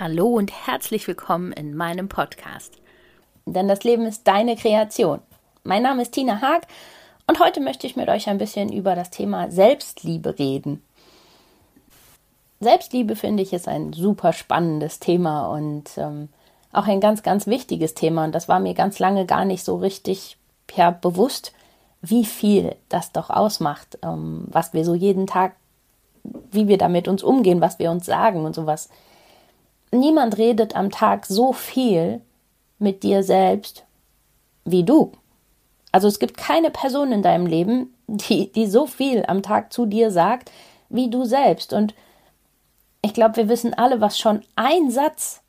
Hallo und herzlich willkommen in meinem Podcast. Denn das Leben ist deine Kreation. Mein Name ist Tina Haag und heute möchte ich mit euch ein bisschen über das Thema Selbstliebe reden. Selbstliebe finde ich ist ein super spannendes Thema und ähm, auch ein ganz, ganz wichtiges Thema. Und das war mir ganz lange gar nicht so richtig ja, bewusst, wie viel das doch ausmacht, ähm, was wir so jeden Tag, wie wir damit uns umgehen, was wir uns sagen und sowas niemand redet am Tag so viel mit dir selbst wie du. Also es gibt keine Person in deinem Leben, die, die so viel am Tag zu dir sagt wie du selbst. Und ich glaube, wir wissen alle, was schon ein Satz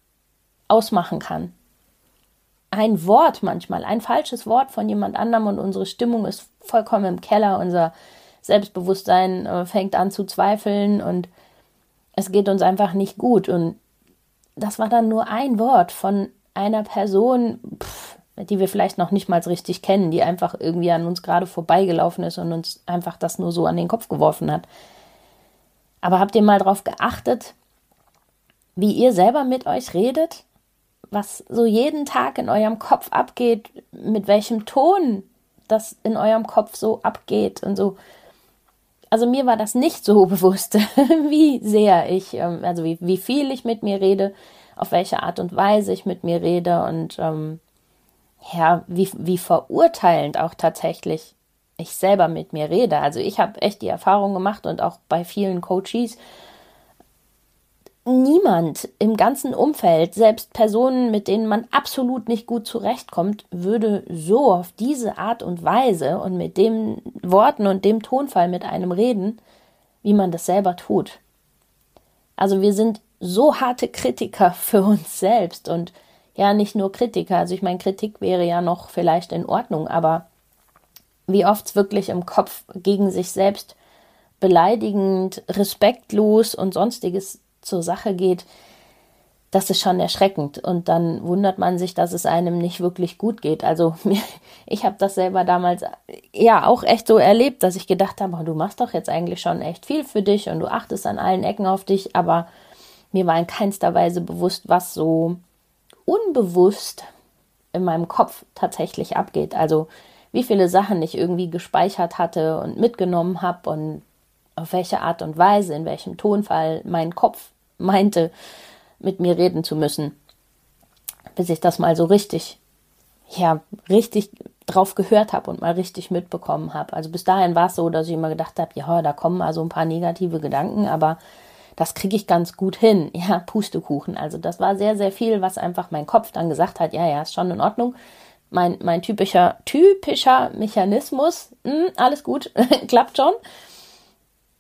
ausmachen kann. Ein Wort manchmal, ein falsches Wort von jemand anderem und unsere Stimmung ist vollkommen im Keller, unser Selbstbewusstsein äh, fängt an zu zweifeln und es geht uns einfach nicht gut. Und das war dann nur ein Wort von einer Person, pff, die wir vielleicht noch nicht mal richtig kennen, die einfach irgendwie an uns gerade vorbeigelaufen ist und uns einfach das nur so an den Kopf geworfen hat. Aber habt ihr mal darauf geachtet, wie ihr selber mit euch redet? Was so jeden Tag in eurem Kopf abgeht, mit welchem Ton das in eurem Kopf so abgeht und so also mir war das nicht so bewusst, wie sehr ich, ähm, also wie, wie viel ich mit mir rede, auf welche Art und Weise ich mit mir rede und ähm, ja, wie, wie verurteilend auch tatsächlich ich selber mit mir rede. Also ich habe echt die Erfahrung gemacht und auch bei vielen Coaches, niemand im ganzen Umfeld, selbst Personen, mit denen man absolut nicht gut zurechtkommt, würde so auf diese Art und Weise und mit den Worten und dem Tonfall mit einem reden, wie man das selber tut. Also wir sind so harte Kritiker für uns selbst und ja, nicht nur Kritiker. Also ich meine, Kritik wäre ja noch vielleicht in Ordnung, aber wie oft es wirklich im Kopf gegen sich selbst beleidigend, respektlos und sonstiges zur Sache geht, das ist schon erschreckend. Und dann wundert man sich, dass es einem nicht wirklich gut geht. Also ich habe das selber damals ja auch echt so erlebt, dass ich gedacht habe, oh, du machst doch jetzt eigentlich schon echt viel für dich und du achtest an allen Ecken auf dich, aber mir war in keinster Weise bewusst, was so unbewusst in meinem Kopf tatsächlich abgeht. Also wie viele Sachen ich irgendwie gespeichert hatte und mitgenommen habe und auf welche Art und Weise, in welchem Tonfall mein Kopf meinte, mit mir reden zu müssen, bis ich das mal so richtig, ja, richtig drauf gehört habe und mal richtig mitbekommen habe. Also bis dahin war es so, dass ich immer gedacht habe, ja, da kommen also ein paar negative Gedanken, aber das kriege ich ganz gut hin. Ja, Pustekuchen. Also das war sehr, sehr viel, was einfach mein Kopf dann gesagt hat, ja, ja, ist schon in Ordnung. Mein, mein typischer, typischer Mechanismus, mh, hm, alles gut, klappt schon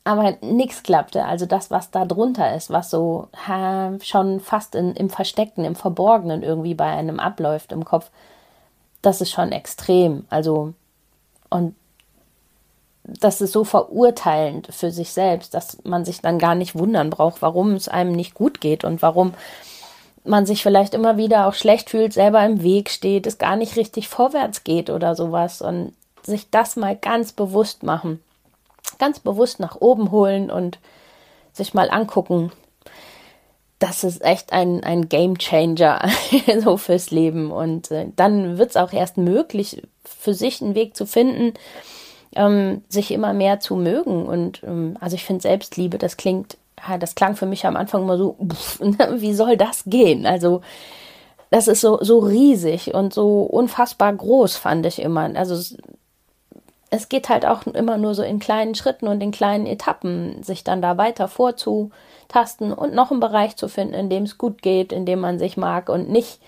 aber nichts klappte. Also das, was da drunter ist, was so ha, schon fast in, im Versteckten, im Verborgenen irgendwie bei einem abläuft im Kopf, das ist schon extrem. Also, und das ist so verurteilend für sich selbst, dass man sich dann gar nicht wundern braucht, warum es einem nicht gut geht und warum man sich vielleicht immer wieder auch schlecht fühlt, selber im Weg steht, es gar nicht richtig vorwärts geht oder sowas und sich das mal ganz bewusst machen ganz bewusst nach oben holen und sich mal angucken. Das ist echt ein, ein Game Changer so fürs Leben. Und äh, dann wird es auch erst möglich, für sich einen Weg zu finden, ähm, sich immer mehr zu mögen. Und ähm, also ich finde Selbstliebe, das klingt, ja, das klang für mich am Anfang immer so, pff, wie soll das gehen? Also das ist so, so riesig und so unfassbar groß, fand ich immer. Also es geht halt auch immer nur so in kleinen Schritten und in kleinen Etappen, sich dann da weiter vorzutasten und noch einen Bereich zu finden, in dem es gut geht, in dem man sich mag und nicht,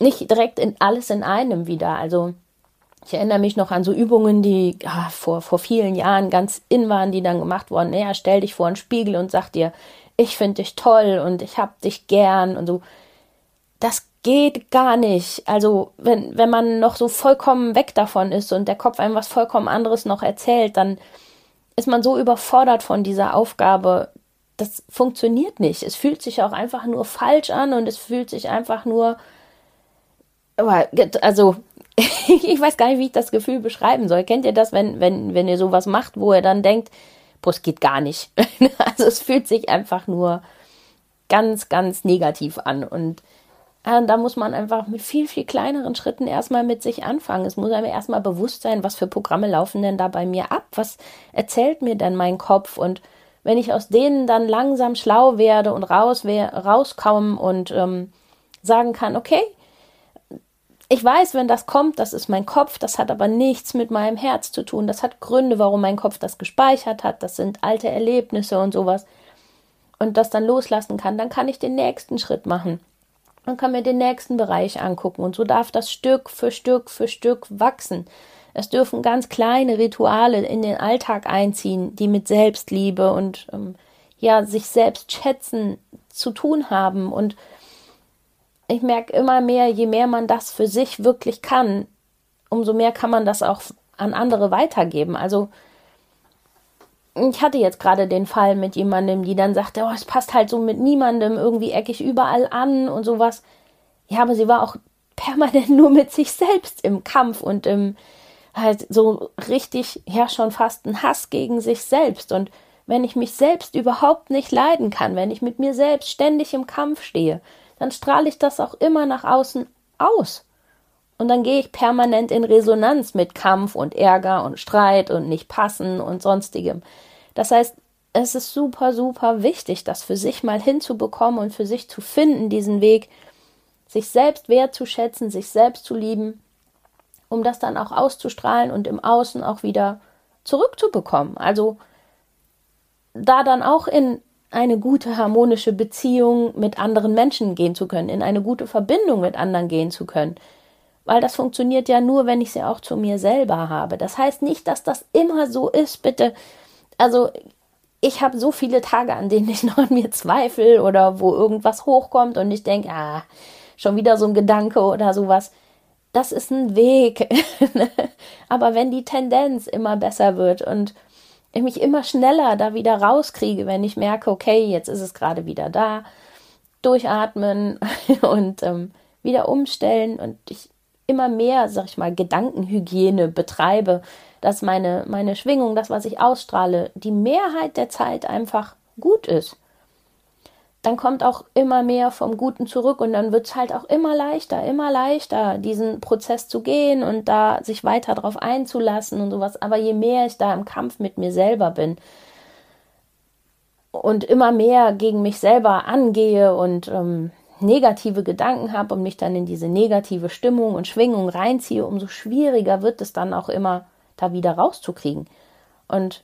nicht direkt in alles in einem wieder. Also ich erinnere mich noch an so Übungen, die ja, vor, vor vielen Jahren ganz in waren, die dann gemacht wurden. Naja, stell dich vor einen Spiegel und sag dir, ich finde dich toll und ich hab dich gern und so. Das geht gar nicht. Also, wenn, wenn man noch so vollkommen weg davon ist und der Kopf einem was vollkommen anderes noch erzählt, dann ist man so überfordert von dieser Aufgabe. Das funktioniert nicht. Es fühlt sich auch einfach nur falsch an und es fühlt sich einfach nur, also, ich weiß gar nicht, wie ich das Gefühl beschreiben soll. Kennt ihr das, wenn, wenn, wenn ihr sowas macht, wo ihr dann denkt, boah, es geht gar nicht. also es fühlt sich einfach nur ganz, ganz negativ an. Und da muss man einfach mit viel, viel kleineren Schritten erstmal mit sich anfangen. Es muss einem erstmal bewusst sein, was für Programme laufen denn da bei mir ab? Was erzählt mir denn mein Kopf? Und wenn ich aus denen dann langsam schlau werde und raus, rauskomme und ähm, sagen kann, okay, ich weiß, wenn das kommt, das ist mein Kopf, das hat aber nichts mit meinem Herz zu tun. Das hat Gründe, warum mein Kopf das gespeichert hat. Das sind alte Erlebnisse und sowas. Und das dann loslassen kann, dann kann ich den nächsten Schritt machen. Dann kann mir den nächsten Bereich angucken. Und so darf das Stück für Stück für Stück wachsen. Es dürfen ganz kleine Rituale in den Alltag einziehen, die mit Selbstliebe und ähm, ja, sich selbst schätzen zu tun haben und ich merke immer mehr, je mehr man das für sich wirklich kann, umso mehr kann man das auch an andere weitergeben. Also ich hatte jetzt gerade den Fall mit jemandem, die dann sagte, oh, es passt halt so mit niemandem, irgendwie eckig überall an und sowas. Ja, aber sie war auch permanent nur mit sich selbst im Kampf und im halt so richtig, ja, schon fast ein Hass gegen sich selbst. Und wenn ich mich selbst überhaupt nicht leiden kann, wenn ich mit mir selbst ständig im Kampf stehe, dann strahle ich das auch immer nach außen aus. Und dann gehe ich permanent in Resonanz mit Kampf und Ärger und Streit und nicht passen und sonstigem. Das heißt, es ist super, super wichtig, das für sich mal hinzubekommen und für sich zu finden, diesen Weg, sich selbst wertzuschätzen, sich selbst zu lieben, um das dann auch auszustrahlen und im Außen auch wieder zurückzubekommen. Also da dann auch in eine gute harmonische Beziehung mit anderen Menschen gehen zu können, in eine gute Verbindung mit anderen gehen zu können. Weil das funktioniert ja nur, wenn ich sie auch zu mir selber habe. Das heißt nicht, dass das immer so ist, bitte. Also ich habe so viele Tage, an denen ich noch an mir zweifle oder wo irgendwas hochkommt und ich denke, ah, schon wieder so ein Gedanke oder sowas. Das ist ein Weg. Aber wenn die Tendenz immer besser wird und ich mich immer schneller da wieder rauskriege, wenn ich merke, okay, jetzt ist es gerade wieder da. Durchatmen und ähm, wieder umstellen und ich immer mehr, sag ich mal, Gedankenhygiene betreibe, dass meine, meine Schwingung, das, was ich ausstrahle, die Mehrheit der Zeit einfach gut ist dann kommt auch immer mehr vom Guten zurück und dann wird es halt auch immer leichter, immer leichter, diesen Prozess zu gehen und da sich weiter drauf einzulassen und sowas. Aber je mehr ich da im Kampf mit mir selber bin und immer mehr gegen mich selber angehe und ähm, negative Gedanken habe und mich dann in diese negative Stimmung und Schwingung reinziehe, umso schwieriger wird es dann auch immer, da wieder rauszukriegen. Und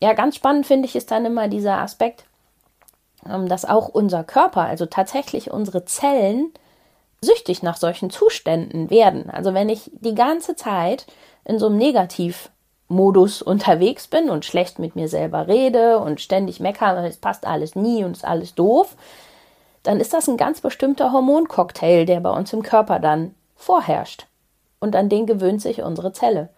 ja, ganz spannend finde ich ist dann immer dieser Aspekt, ähm, dass auch unser Körper, also tatsächlich unsere Zellen, süchtig nach solchen Zuständen werden. Also wenn ich die ganze Zeit in so einem Negativmodus unterwegs bin und schlecht mit mir selber rede und ständig meckere, es passt alles nie und ist alles doof, dann ist das ein ganz bestimmter Hormoncocktail, der bei uns im Körper dann vorherrscht. Und an den gewöhnt sich unsere Zelle.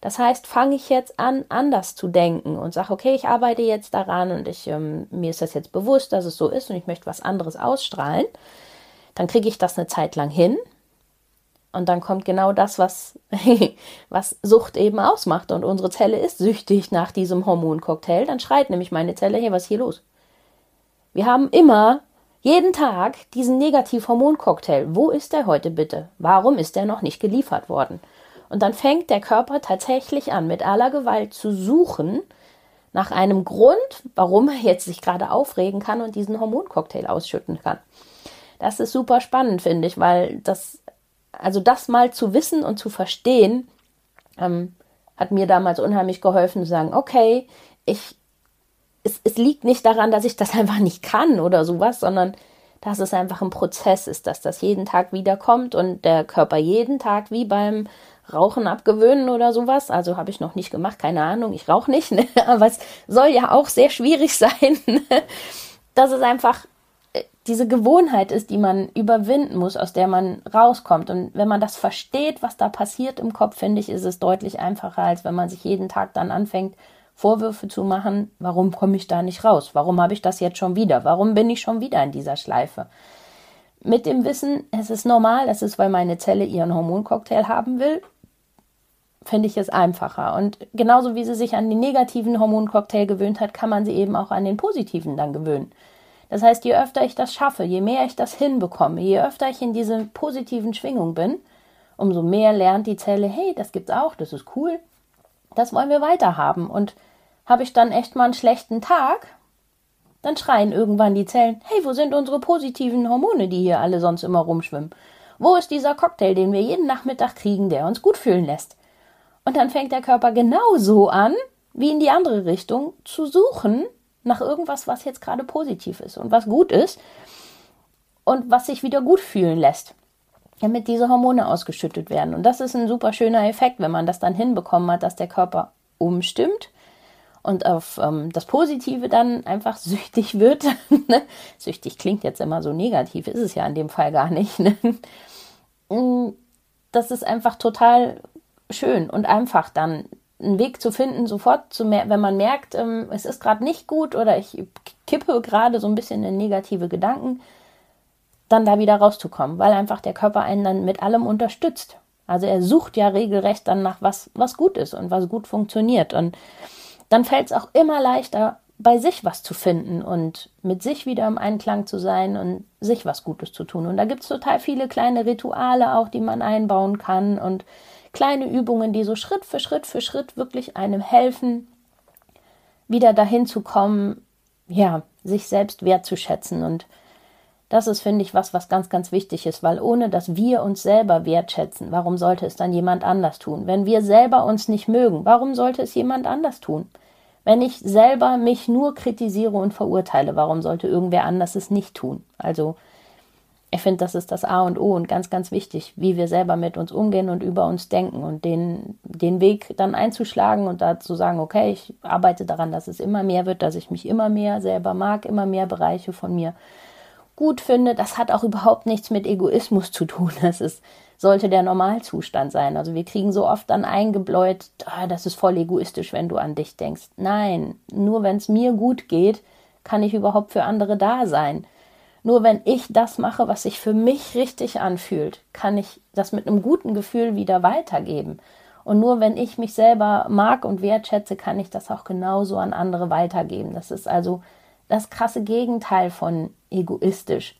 Das heißt, fange ich jetzt an, anders zu denken und sage, okay, ich arbeite jetzt daran und ich, ähm, mir ist das jetzt bewusst, dass es so ist und ich möchte was anderes ausstrahlen, dann kriege ich das eine Zeit lang hin. Und dann kommt genau das, was, was Sucht eben ausmacht. Und unsere Zelle ist süchtig nach diesem Hormoncocktail. Dann schreit nämlich meine Zelle, hey, was ist hier los? Wir haben immer, jeden Tag, diesen Negativ-Hormoncocktail. Wo ist der heute bitte? Warum ist der noch nicht geliefert worden? Und dann fängt der Körper tatsächlich an, mit aller Gewalt zu suchen nach einem Grund, warum er jetzt sich gerade aufregen kann und diesen Hormoncocktail ausschütten kann. Das ist super spannend, finde ich, weil das, also das mal zu wissen und zu verstehen, ähm, hat mir damals unheimlich geholfen zu sagen, okay, ich, es, es liegt nicht daran, dass ich das einfach nicht kann oder sowas, sondern dass es einfach ein Prozess ist, dass das jeden Tag wiederkommt und der Körper jeden Tag wie beim Rauchen abgewöhnen oder sowas. Also habe ich noch nicht gemacht, keine Ahnung, ich rauche nicht, ne? aber es soll ja auch sehr schwierig sein. dass es einfach äh, diese Gewohnheit ist, die man überwinden muss, aus der man rauskommt. Und wenn man das versteht, was da passiert im Kopf, finde ich, ist es deutlich einfacher, als wenn man sich jeden Tag dann anfängt, Vorwürfe zu machen, warum komme ich da nicht raus? Warum habe ich das jetzt schon wieder? Warum bin ich schon wieder in dieser Schleife? Mit dem Wissen, es ist normal, es ist, weil meine Zelle ihren Hormoncocktail haben will, finde ich es einfacher. Und genauso wie sie sich an den negativen Hormoncocktail gewöhnt hat, kann man sie eben auch an den positiven dann gewöhnen. Das heißt, je öfter ich das schaffe, je mehr ich das hinbekomme, je öfter ich in diese positiven Schwingung bin, umso mehr lernt die Zelle, hey, das gibt's auch, das ist cool, das wollen wir weiter haben. Und habe ich dann echt mal einen schlechten Tag, dann schreien irgendwann die Zellen, hey, wo sind unsere positiven Hormone, die hier alle sonst immer rumschwimmen? Wo ist dieser Cocktail, den wir jeden Nachmittag kriegen, der uns gut fühlen lässt? Und dann fängt der Körper genauso an, wie in die andere Richtung, zu suchen nach irgendwas, was jetzt gerade positiv ist und was gut ist und was sich wieder gut fühlen lässt damit diese Hormone ausgeschüttet werden. Und das ist ein super schöner Effekt, wenn man das dann hinbekommen hat, dass der Körper umstimmt und auf ähm, das Positive dann einfach süchtig wird. Ne? süchtig klingt jetzt immer so negativ, ist es ja in dem Fall gar nicht. Ne? Mm, das ist einfach total schön und einfach dann einen Weg zu finden, sofort zu mer wenn man merkt, ähm, es ist gerade nicht gut oder ich kippe gerade so ein bisschen in negative Gedanken, dann da wieder rauszukommen, weil einfach der Körper einen dann mit allem unterstützt. Also er sucht ja regelrecht dann nach was, was gut ist und was gut funktioniert. Und dann fällt es auch immer leichter, bei sich was zu finden und mit sich wieder im Einklang zu sein und sich was Gutes zu tun. Und da gibt es total viele kleine Rituale auch, die man einbauen kann und kleine Übungen, die so Schritt für Schritt für Schritt wirklich einem helfen, wieder dahin zu kommen, ja, sich selbst wertzuschätzen und das ist, finde ich, was, was ganz, ganz wichtig ist, weil ohne dass wir uns selber wertschätzen, warum sollte es dann jemand anders tun? Wenn wir selber uns nicht mögen, warum sollte es jemand anders tun? Wenn ich selber mich nur kritisiere und verurteile, warum sollte irgendwer anders es nicht tun? Also, ich finde, das ist das A und O und ganz, ganz wichtig, wie wir selber mit uns umgehen und über uns denken und den, den Weg dann einzuschlagen und da zu sagen, okay, ich arbeite daran, dass es immer mehr wird, dass ich mich immer mehr selber mag, immer mehr Bereiche von mir gut finde, das hat auch überhaupt nichts mit Egoismus zu tun. Das ist, sollte der Normalzustand sein. Also wir kriegen so oft dann eingebläut, ah, das ist voll egoistisch, wenn du an dich denkst. Nein, nur wenn es mir gut geht, kann ich überhaupt für andere da sein. Nur wenn ich das mache, was sich für mich richtig anfühlt, kann ich das mit einem guten Gefühl wieder weitergeben. Und nur wenn ich mich selber mag und wertschätze, kann ich das auch genauso an andere weitergeben. Das ist also das krasse Gegenteil von egoistisch.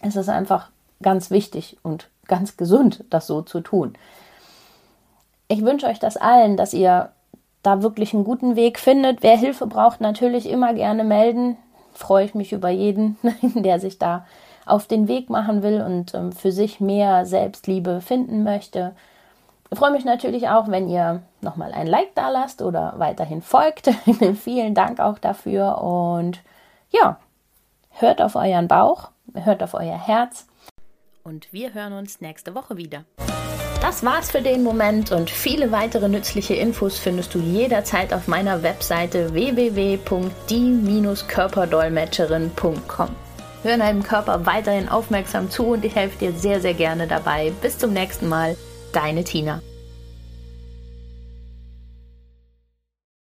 Es ist einfach ganz wichtig und ganz gesund, das so zu tun. Ich wünsche euch das allen, dass ihr da wirklich einen guten Weg findet. Wer Hilfe braucht, natürlich immer gerne melden. Freue ich mich über jeden, der sich da auf den Weg machen will und ähm, für sich mehr Selbstliebe finden möchte. Ich freue mich natürlich auch, wenn ihr nochmal ein Like da lasst oder weiterhin folgt. Vielen Dank auch dafür und ja, hört auf euren Bauch, hört auf euer Herz und wir hören uns nächste Woche wieder. Das war's für den Moment und viele weitere nützliche Infos findest du jederzeit auf meiner Webseite www.die-körperdolmetscherin.com. Hör deinem Körper weiterhin aufmerksam zu und ich helfe dir sehr, sehr gerne dabei. Bis zum nächsten Mal, deine Tina.